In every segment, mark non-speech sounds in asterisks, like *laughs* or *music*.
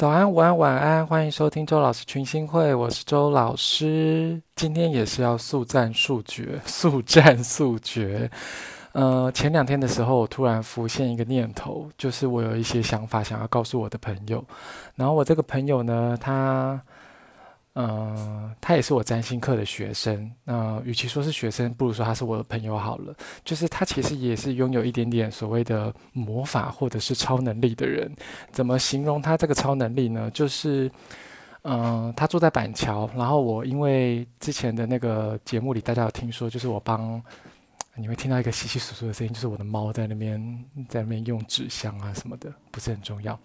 早安，午安，晚安，欢迎收听周老师群星会，我是周老师。今天也是要速战速决，*laughs* 速战速决。呃，前两天的时候，我突然浮现一个念头，就是我有一些想法想要告诉我的朋友。然后我这个朋友呢，他。嗯、他也是我占星课的学生。那、与其说是学生，不如说他是我的朋友好了。就是他其实也是拥有一点点所谓的魔法或者是超能力的人。怎么形容他这个超能力呢？就是，嗯、他住在板桥，然后我因为之前的那个节目里，大家有听说，就是我帮你会听到一个稀稀疏疏的声音，就是我的猫在那边在那边用纸箱啊什么的，不是很重要。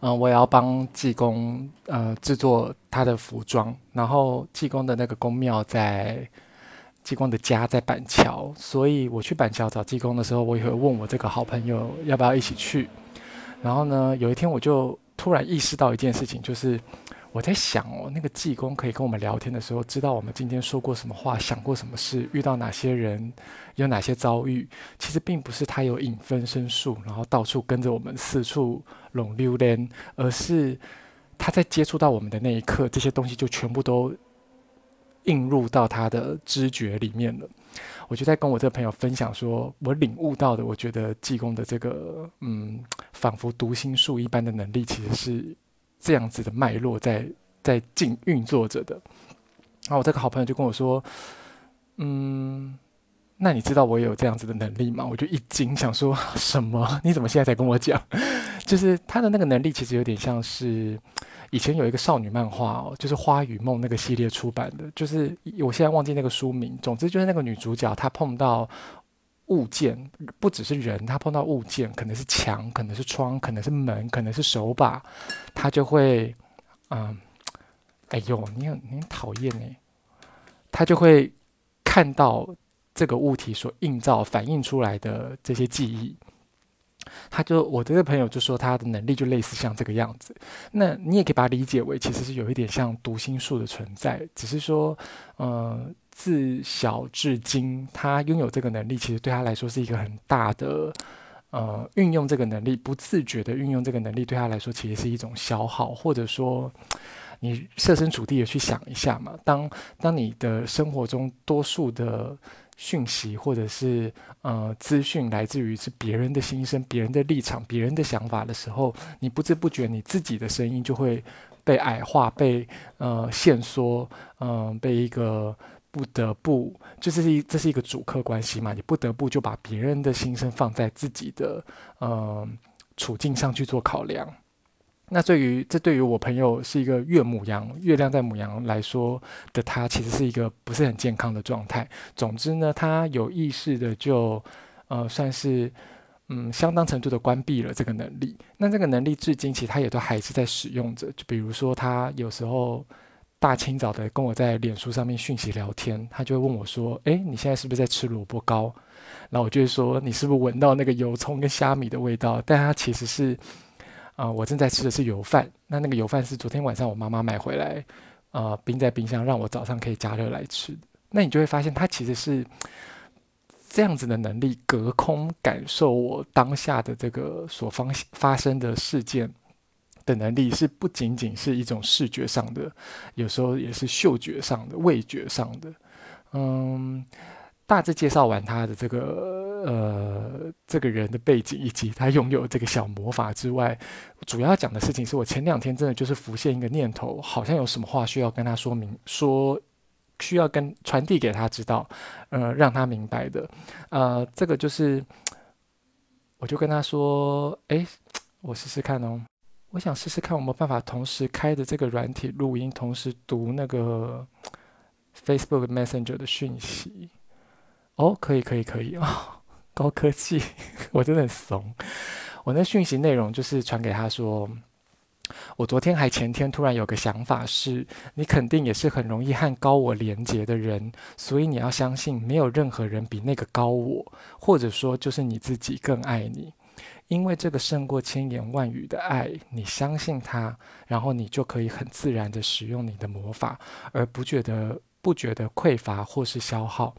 嗯、我也要帮济公呃制作他的服装，然后济公的那个宫庙在济公的家在板桥，所以我去板桥找济公的时候，我也会问我这个好朋友要不要一起去。然后呢，有一天我就突然意识到一件事情，就是。我在想哦，那个济公可以跟我们聊天的时候，知道我们今天说过什么话，想过什么事，遇到哪些人，有哪些遭遇。其实并不是他有影分身术，然后到处跟着我们四处拢溜连，而是他在接触到我们的那一刻，这些东西就全部都映入到他的知觉里面了。我就在跟我这个朋友分享说，我领悟到的，我觉得济公的这个嗯，仿佛读心术一般的能力，其实是。这样子的脉络在在进运作着的，然后我这个好朋友就跟我说：“嗯，那你知道我有这样子的能力吗？”我就一惊，想说 *laughs* 什么？*laughs* 你怎么现在才跟我讲？*laughs* 就是他的那个能力，其实有点像是以前有一个少女漫画哦，就是《花与梦》那个系列出版的，就是我现在忘记那个书名。总之就是那个女主角她碰到。物件不只是人，他碰到物件，可能是墙，可能是窗，可能是门，可能是手把，他就会，嗯，哎呦，你很你很讨厌呢，他就会看到这个物体所映照、反映出来的这些记忆。他就我这个朋友就说他的能力就类似像这个样子。那你也可以把它理解为，其实是有一点像读心术的存在，只是说，嗯。自小至今，他拥有这个能力，其实对他来说是一个很大的，呃，运用这个能力，不自觉的运用这个能力，对他来说其实是一种消耗，或者说，你设身处地的去想一下嘛，当当你的生活中多数的讯息或者是呃资讯来自于是别人的心声、别人的立场、别人的想法的时候，你不知不觉你自己的声音就会被矮化、被呃限缩、嗯、被一个。不得不，就是一这是一个主客关系嘛，你不得不就把别人的心声放在自己的呃处境上去做考量。那对于这对于我朋友是一个月母羊，月亮在母羊来说的他，其实是一个不是很健康的状态。总之呢，他有意识的就呃算是嗯相当程度的关闭了这个能力。那这个能力至今其实他也都还是在使用着。就比如说他有时候。大清早的跟我在脸书上面讯息聊天，他就会问我说：“诶，你现在是不是在吃萝卜糕？”然后我就会说：“你是不是闻到那个油葱跟虾米的味道？”但他其实是，啊、我正在吃的是油饭。那那个油饭是昨天晚上我妈妈买回来，呃，冰在冰箱，让我早上可以加热来吃。那你就会发现，他其实是这样子的能力，隔空感受我当下的这个所发发生的事件。的能力是不仅仅是一种视觉上的，有时候也是嗅觉上的、味觉上的。嗯，大致介绍完他的这个呃这个人的背景以及他拥有这个小魔法之外，主要讲的事情是我前两天真的就是浮现一个念头，好像有什么话需要跟他说明，说需要跟传递给他知道，呃，让他明白的。呃，这个就是，我就跟他说，哎，我试试看哦。我想试试看，有没有办法同时开着这个软体录音，同时读那个 Facebook Messenger 的讯息。哦，可以，可以，可以哦，高科技，*laughs* 我真的很怂。我那讯息内容就是传给他说，我昨天还前天突然有个想法是，你肯定也是很容易和高我连接的人，所以你要相信，没有任何人比那个高我，或者说就是你自己更爱你。因为这个胜过千言万语的爱，你相信它，然后你就可以很自然地使用你的魔法，而不觉得不觉得匮乏或是消耗。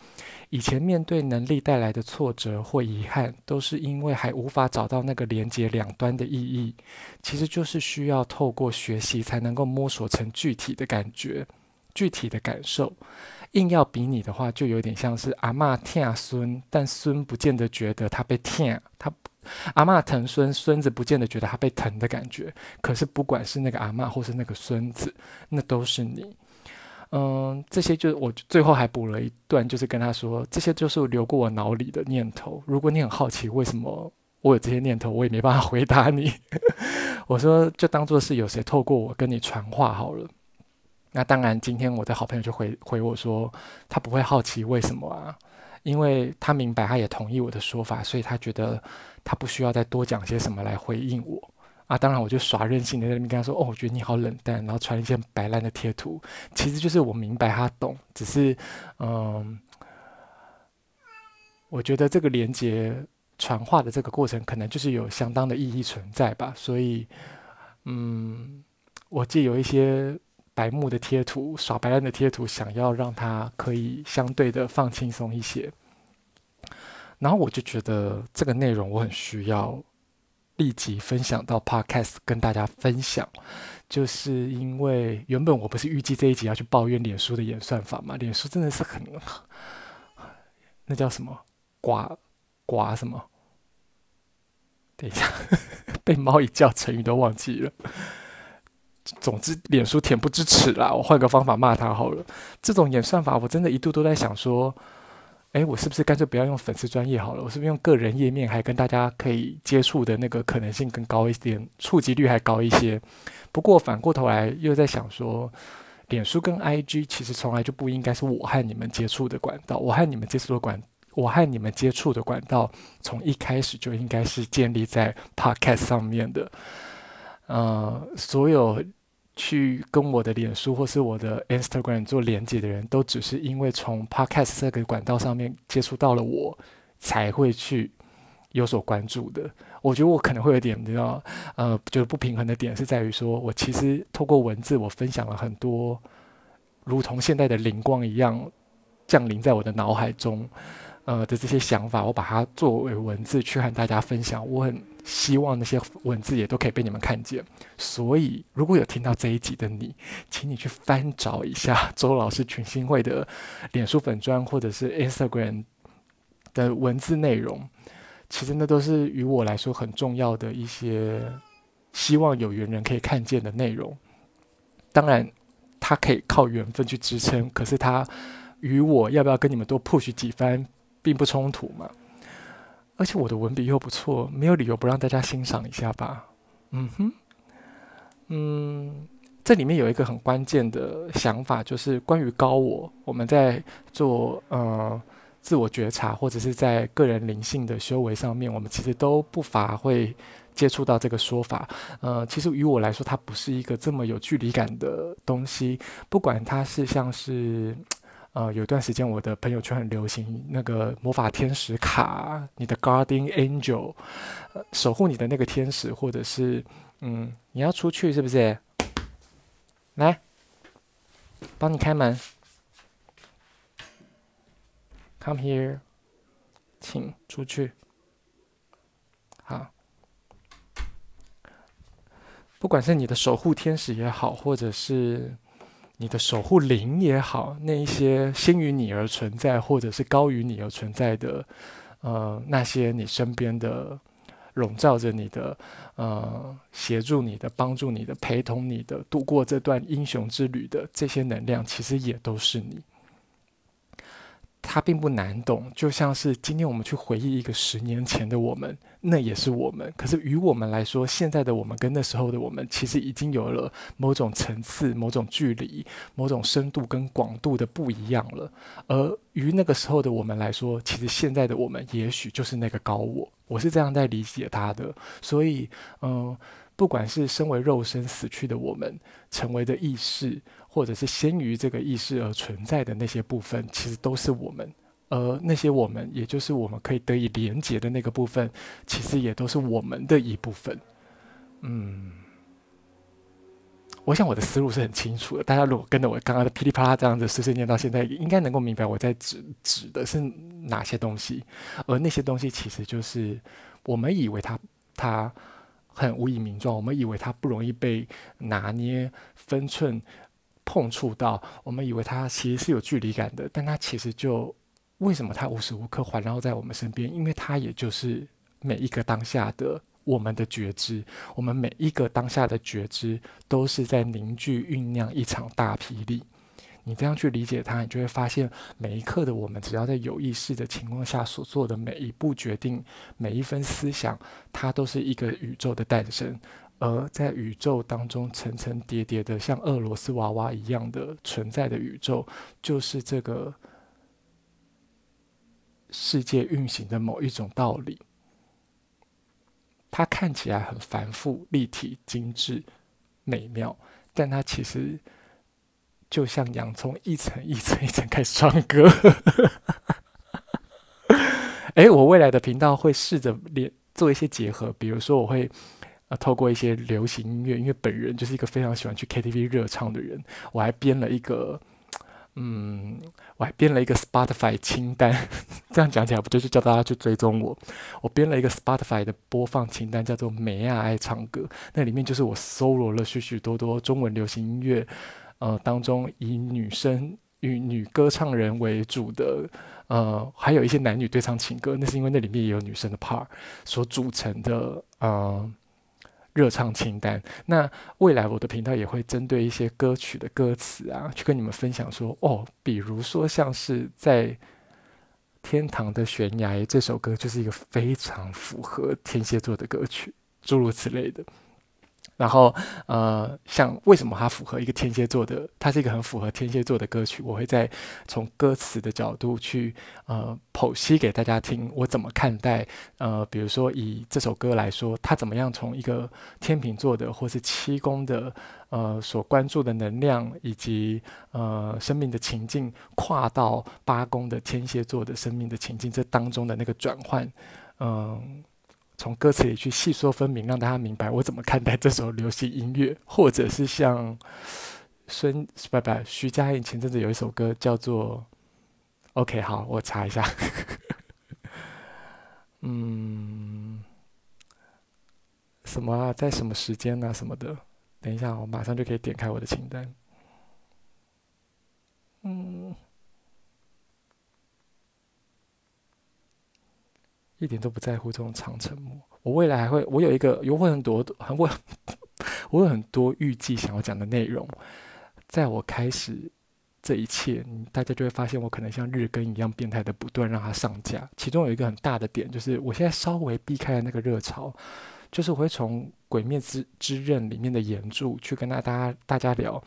以前面对能力带来的挫折或遗憾，都是因为还无法找到那个连接两端的意义。其实就是需要透过学习，才能够摸索成具体的感觉、具体的感受。硬要比拟的话，就有点像是阿嬷疼孙，但孙不见得觉得他被疼，他阿嬷疼孙，孙子不见得觉得他被疼的感觉。可是不管是那个阿嬷或是那个孙子，那都是你。嗯，这些就我最后还补了一段，就是跟他说，这些就是流过我脑里的念头。如果你很好奇为什么我有这些念头，我也没办法回答你。*laughs* 我说，就当做是有谁透过我跟你传话好了。那当然，今天我的好朋友就回回我说，他不会好奇为什么啊，因为他明白，他也同意我的说法，所以他觉得他不需要再多讲些什么来回应我。啊，当然，我就耍任性的在那边跟他说：“哦，我觉得你好冷淡。”然后传一些白烂的贴图，其实就是我明白他懂，只是，嗯，我觉得这个连接传话的这个过程，可能就是有相当的意义存在吧。所以，嗯，我借有一些白目的贴图，耍白烂的贴图，想要让他可以相对的放轻松一些。然后我就觉得这个内容我很需要。立即分享到 Podcast 跟大家分享，就是因为原本我不是预计这一集要去抱怨脸书的演算法嘛？脸书真的是很，那叫什么？寡寡什么？等一下，*laughs* 被猫一叫，成语都忘记了。总之，脸书恬不知耻啦！我换个方法骂他好了。这种演算法，我真的一度都在想说。诶，我是不是干脆不要用粉丝专业好了？我是不是用个人页面，还跟大家可以接触的那个可能性更高一点，触及率还高一些？不过反过头来又在想说，脸书跟 IG 其实从来就不应该是我和你们接触的管道。我和你们接触的管，我和你们接触的管道，从一开始就应该是建立在 Podcast 上面的。呃，所有。去跟我的脸书或是我的 Instagram 做连接的人都只是因为从 Podcast 这个管道上面接触到了我，才会去有所关注的。我觉得我可能会有点，你知道，呃，就是不平衡的点是在于说，我其实透过文字，我分享了很多，如同现在的灵光一样降临在我的脑海中，呃的这些想法，我把它作为文字去和大家分享。我很。希望那些文字也都可以被你们看见，所以如果有听到这一集的你，请你去翻找一下周老师群星会的脸书粉砖或者是 Instagram 的文字内容，其实那都是于我来说很重要的一些希望有缘人可以看见的内容。当然，它可以靠缘分去支撑，可是它与我要不要跟你们多 push 几番，并不冲突嘛。而且我的文笔又不错，没有理由不让大家欣赏一下吧？嗯哼，嗯，这里面有一个很关键的想法，就是关于高我。我们在做呃自我觉察，或者是在个人灵性的修为上面，我们其实都不乏会接触到这个说法。呃，其实于我来说，它不是一个这么有距离感的东西，不管它是像是。呃，有段时间我的朋友圈很流行那个魔法天使卡，你的 Guardian Angel，守护你的那个天使，或者是嗯，你要出去是不是？来，帮你开门，Come here，请出去。好，不管是你的守护天使也好，或者是。你的守护灵也好，那一些先于你而存在，或者是高于你而存在的，呃，那些你身边的笼罩着你的，呃，协助你的、帮助你的、陪同你的、度过这段英雄之旅的这些能量，其实也都是你。它并不难懂，就像是今天我们去回忆一个十年前的我们，那也是我们。可是于我们来说，现在的我们跟那时候的我们，其实已经有了某种层次、某种距离、某种深度跟广度的不一样了。而于那个时候的我们来说，其实现在的我们，也许就是那个高我。我是这样在理解他的。所以，嗯、不管是身为肉身死去的我们，成为的意识。或者是先于这个意识而存在的那些部分，其实都是我们；而那些我们，也就是我们可以得以连结的那个部分，其实也都是我们的一部分。嗯，我想我的思路是很清楚的。大家如果跟着我刚刚的噼里啪啦这样子碎碎念到现在，应该能够明白我在指指的是哪些东西。而那些东西其实就是我们以为它它很无以名状，我们以为它不容易被拿捏分寸碰触到，我们以为它其实是有距离感的，但它其实就为什么它无时无刻环绕在我们身边？因为它也就是每一个当下的。我们的觉知，我们每一个当下的觉知，都是在凝聚酝酿一场大霹雳。你这样去理解它，你就会发现，每一刻的我们，只要在有意识的情况下所做的每一步决定，每一分思想，它都是一个宇宙的诞生。而在宇宙当中层层叠叠的，像俄罗斯娃娃一样的存在的宇宙，就是这个世界运行的某一种道理。它看起来很繁复、立体、精致、美妙，但它其实就像洋葱，一层一层一层开始唱歌。哎，我未来的频道会试着连做一些结合，比如说我会呃透过一些流行音乐，因为本人就是一个非常喜欢去 KTV 热唱的人，我还编了一个。嗯，我还编了一个 Spotify 清单，*laughs* 这样讲起来不就是叫大家去追踪我？我编了一个 Spotify 的播放清单，叫做“美亚爱唱歌”，那里面就是我搜罗了许许多多中文流行音乐，呃，当中以女生与女歌唱人为主的，呃，还有一些男女对唱情歌，那是因为那里面也有女生的 part 所组成的，呃。热唱清单。那未来我的频道也会针对一些歌曲的歌词啊，去跟你们分享说哦，比如说像是在天堂的悬崖这首歌，就是一个非常符合天蝎座的歌曲，诸如此类的。然后，呃，像为什么它符合一个天蝎座的？它是一个很符合天蝎座的歌曲。我会再从歌词的角度去呃剖析给大家听，我怎么看待呃，比如说以这首歌来说，它怎么样从一个天秤座的或是七宫的呃所关注的能量以及呃生命的情境，跨到八宫的天蝎座的生命的情境，这当中的那个转换，嗯、从歌词里去细说分明，让大家明白我怎么看待这首流行音乐，或者是像孙不不徐佳莹前阵子有一首歌叫做 “OK”，好，我查一下，*laughs* 嗯，什么啊，在什么时间啊，什么的，等一下，我马上就可以点开我的清单，嗯。一点都不在乎这种长沉默。我未来还会，我有一个，有很多很我，我有很多预计想要讲的内容。在我开始这一切，大家就会发现我可能像日更一样变态的不断让它上架。其中有一个很大的点，就是我现在稍微避开了那个热潮，就是我会从《鬼灭之之刃》里面的原著去跟大家大家聊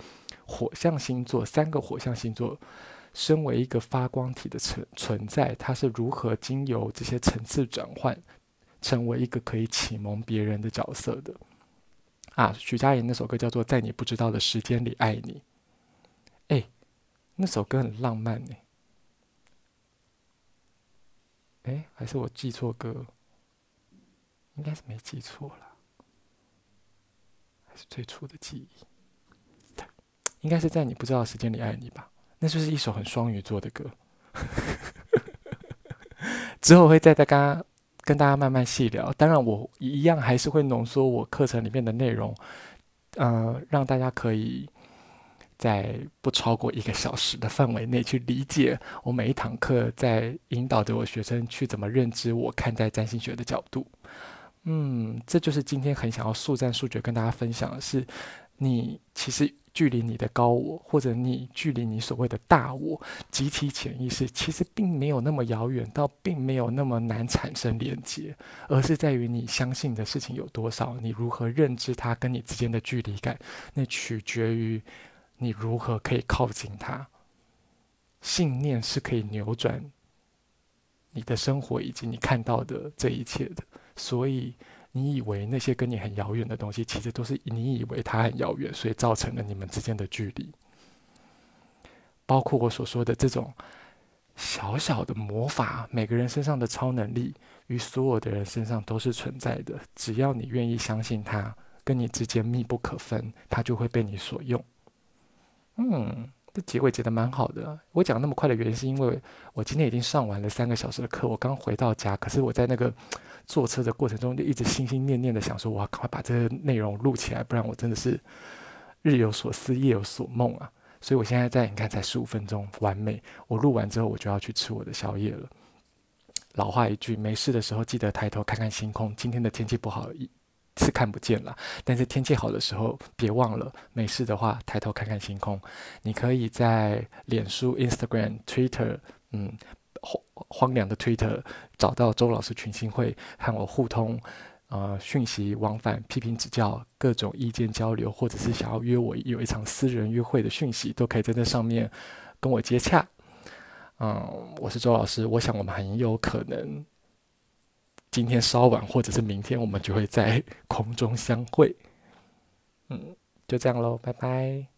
火象星座，三个火象星座。身为一个发光体的存存在，它是如何经由这些层次转换，成为一个可以启蒙别人的角色的？啊，徐佳莹那首歌叫做《在你不知道的时间里爱你》。哎，那首歌很浪漫呢。哎，还是我记错歌？应该是没记错了，还是最初的记忆？应该是在你不知道的时间里爱你吧。那就是一首很双鱼座的歌，之后会再大家跟大家慢慢细聊。当然，我一样还是会浓缩我课程里面的内容，呃，让大家可以在不超过一个小时的范围内去理解我每一堂课，在引导着我学生去怎么认知我看待占星学的角度。嗯，这就是今天很想要速战速决跟大家分享的是，你其实。距离你的高我，或者你距离你所谓的大我，集体潜意识，其实并没有那么遥远，到并没有那么难产生连接，而是在于你相信的事情有多少，你如何认知它跟你之间的距离感，那取决于你如何可以靠近它。信念是可以扭转你的生活以及你看到的这一切的，所以。你以为那些跟你很遥远的东西，其实都是你以为它很遥远，所以造成了你们之间的距离。包括我所说的这种小小的魔法，每个人身上的超能力，与所有的人身上都是存在的。只要你愿意相信它，跟你之间密不可分，它就会被你所用。嗯，这结尾结得蛮好的。我讲那么快的原因是因为我今天已经上完了三个小时的课，我刚回到家，可是我在那个 *tsk* 坐车的过程中就一直心心念念的想说，我要赶快把这个内容录起来，不然我真的是日有所思，夜有所梦啊。所以我现在在，你看才十五分钟，完美。我录完之后，我就要去吃我的宵夜了。老话一句，没事的时候记得抬头看看星空。今天的天气不好，是看不见了。但是天气好的时候，别忘了，没事的话抬头看看星空。你可以在脸书、Instagram、Twitter，嗯，荒荒凉的 Twitter 找到周老师群星会，和我互通。呃，讯息往返、批评指教、各种意见交流，或者是想要约我有一场私人约会的讯息，都可以在这上面跟我接洽。嗯，我是周老师，我想我们很有可能今天稍晚，或者是明天，我们就会在空中相会。嗯，就这样喽，拜拜。